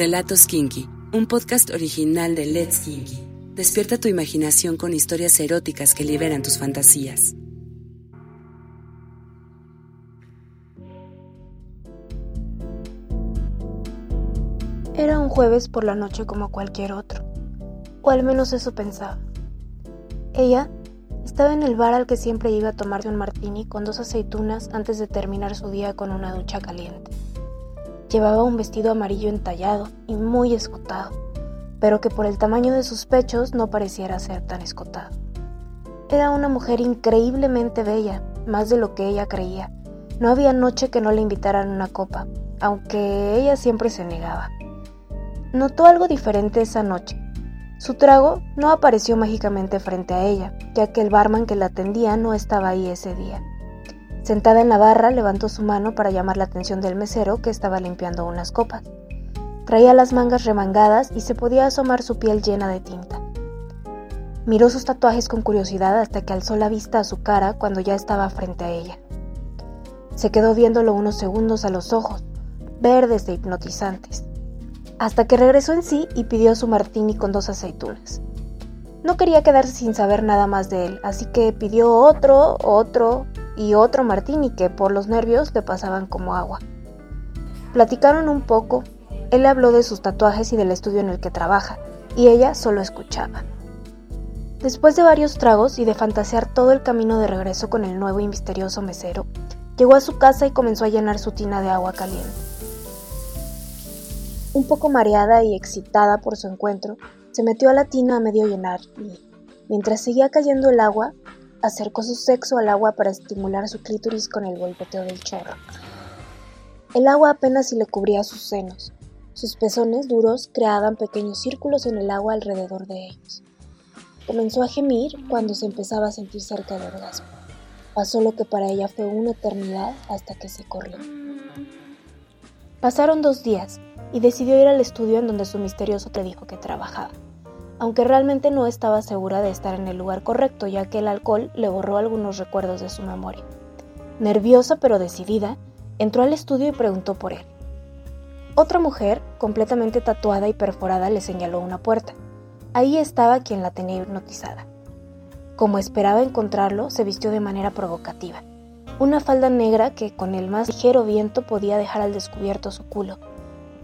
Relatos Kinky, un podcast original de Let's Kinky. Despierta tu imaginación con historias eróticas que liberan tus fantasías. Era un jueves por la noche como cualquier otro, o al menos eso pensaba. Ella estaba en el bar al que siempre iba a tomarse un martini con dos aceitunas antes de terminar su día con una ducha caliente. Llevaba un vestido amarillo entallado y muy escotado, pero que por el tamaño de sus pechos no pareciera ser tan escotado. Era una mujer increíblemente bella, más de lo que ella creía. No había noche que no le invitaran una copa, aunque ella siempre se negaba. Notó algo diferente esa noche. Su trago no apareció mágicamente frente a ella, ya que el barman que la atendía no estaba ahí ese día. Sentada en la barra, levantó su mano para llamar la atención del mesero que estaba limpiando unas copas. Traía las mangas remangadas y se podía asomar su piel llena de tinta. Miró sus tatuajes con curiosidad hasta que alzó la vista a su cara cuando ya estaba frente a ella. Se quedó viéndolo unos segundos a los ojos, verdes e hipnotizantes, hasta que regresó en sí y pidió su martini con dos aceitunas. No quería quedarse sin saber nada más de él, así que pidió otro, otro y otro martini que por los nervios le pasaban como agua. Platicaron un poco, él habló de sus tatuajes y del estudio en el que trabaja, y ella solo escuchaba. Después de varios tragos y de fantasear todo el camino de regreso con el nuevo y misterioso mesero, llegó a su casa y comenzó a llenar su tina de agua caliente. Un poco mareada y excitada por su encuentro, se metió a la tina a medio llenar y, mientras seguía cayendo el agua, acercó su sexo al agua para estimular su clítoris con el golpeteo del chorro. El agua apenas si le cubría sus senos. Sus pezones duros creaban pequeños círculos en el agua alrededor de ellos. Comenzó a gemir cuando se empezaba a sentir cerca del orgasmo. Pasó lo que para ella fue una eternidad hasta que se corrió. Pasaron dos días y decidió ir al estudio en donde su misterioso te dijo que trabajaba aunque realmente no estaba segura de estar en el lugar correcto, ya que el alcohol le borró algunos recuerdos de su memoria. Nerviosa pero decidida, entró al estudio y preguntó por él. Otra mujer, completamente tatuada y perforada, le señaló una puerta. Ahí estaba quien la tenía hipnotizada. Como esperaba encontrarlo, se vistió de manera provocativa. Una falda negra que con el más ligero viento podía dejar al descubierto su culo.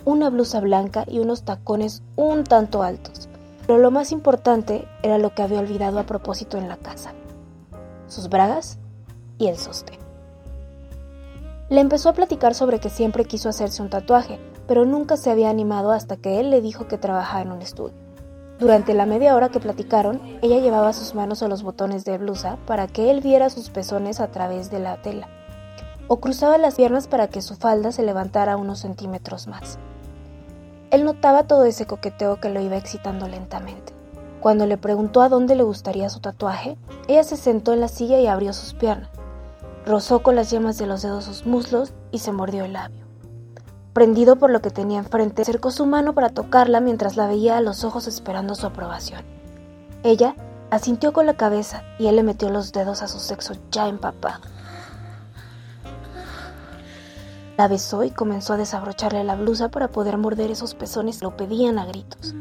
Una blusa blanca y unos tacones un tanto altos pero lo más importante era lo que había olvidado a propósito en la casa, sus bragas y el sostén. Le empezó a platicar sobre que siempre quiso hacerse un tatuaje, pero nunca se había animado hasta que él le dijo que trabajaba en un estudio. Durante la media hora que platicaron, ella llevaba sus manos a los botones de blusa para que él viera sus pezones a través de la tela, o cruzaba las piernas para que su falda se levantara unos centímetros más. Él notaba todo ese coqueteo que lo iba excitando lentamente. Cuando le preguntó a dónde le gustaría su tatuaje, ella se sentó en la silla y abrió sus piernas. Rozó con las yemas de los dedos sus muslos y se mordió el labio. Prendido por lo que tenía enfrente, acercó su mano para tocarla mientras la veía a los ojos esperando su aprobación. Ella asintió con la cabeza y él le metió los dedos a su sexo ya empapado. La besó y comenzó a desabrocharle la blusa para poder morder esos pezones que lo pedían a gritos.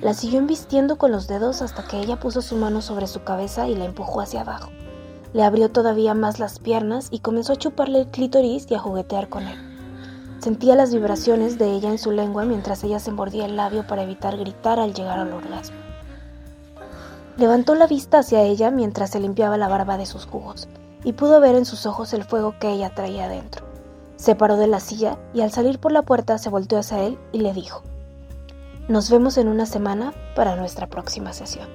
La siguió embistiendo con los dedos hasta que ella puso su mano sobre su cabeza y la empujó hacia abajo. Le abrió todavía más las piernas y comenzó a chuparle el clítoris y a juguetear con él. Sentía las vibraciones de ella en su lengua mientras ella se mordía el labio para evitar gritar al llegar al orgasmo. Levantó la vista hacia ella mientras se limpiaba la barba de sus jugos y pudo ver en sus ojos el fuego que ella traía dentro. Se paró de la silla y al salir por la puerta se volteó hacia él y le dijo, Nos vemos en una semana para nuestra próxima sesión.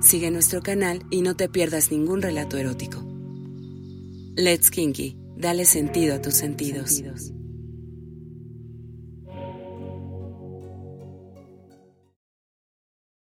Sigue nuestro canal y no te pierdas ningún relato erótico. Let's Kinky, dale sentido a tus sentidos.